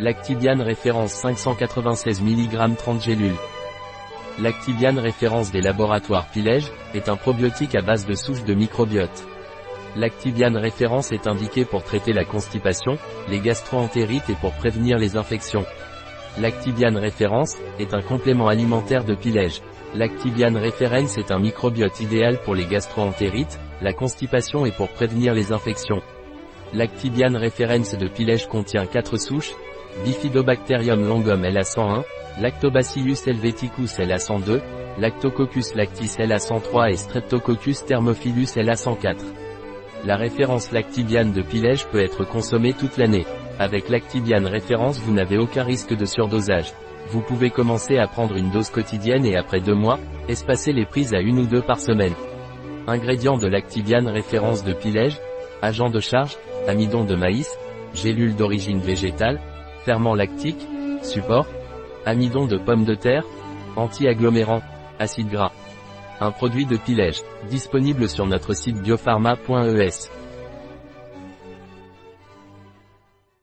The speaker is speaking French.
Lactibiane référence 596 mg 30 gélules. Lactibiane référence des laboratoires Pilège, est un probiotique à base de souches de microbiote. Lactibiane référence est indiqué pour traiter la constipation, les gastroentérites et pour prévenir les infections. Lactibiane référence, est un complément alimentaire de Pilège. Lactibiane référence est un microbiote idéal pour les gastroentérites, la constipation et pour prévenir les infections. Lactibiane référence de Pilège contient 4 souches, Bifidobacterium longum LA101, Lactobacillus helveticus LA102, Lactococcus lactis LA103 et Streptococcus thermophilus LA104. La référence Lactibiane de Pilège peut être consommée toute l'année. Avec Lactibiane référence vous n'avez aucun risque de surdosage. Vous pouvez commencer à prendre une dose quotidienne et après deux mois, espacer les prises à une ou deux par semaine. Ingrédients de Lactibiane référence de Pilège, agent de charge, amidon de maïs, gélules d'origine végétale, ferment lactique, support, amidon de pomme de terre, anti-agglomérant, acide gras. Un produit de Pilège, disponible sur notre site biopharma.es.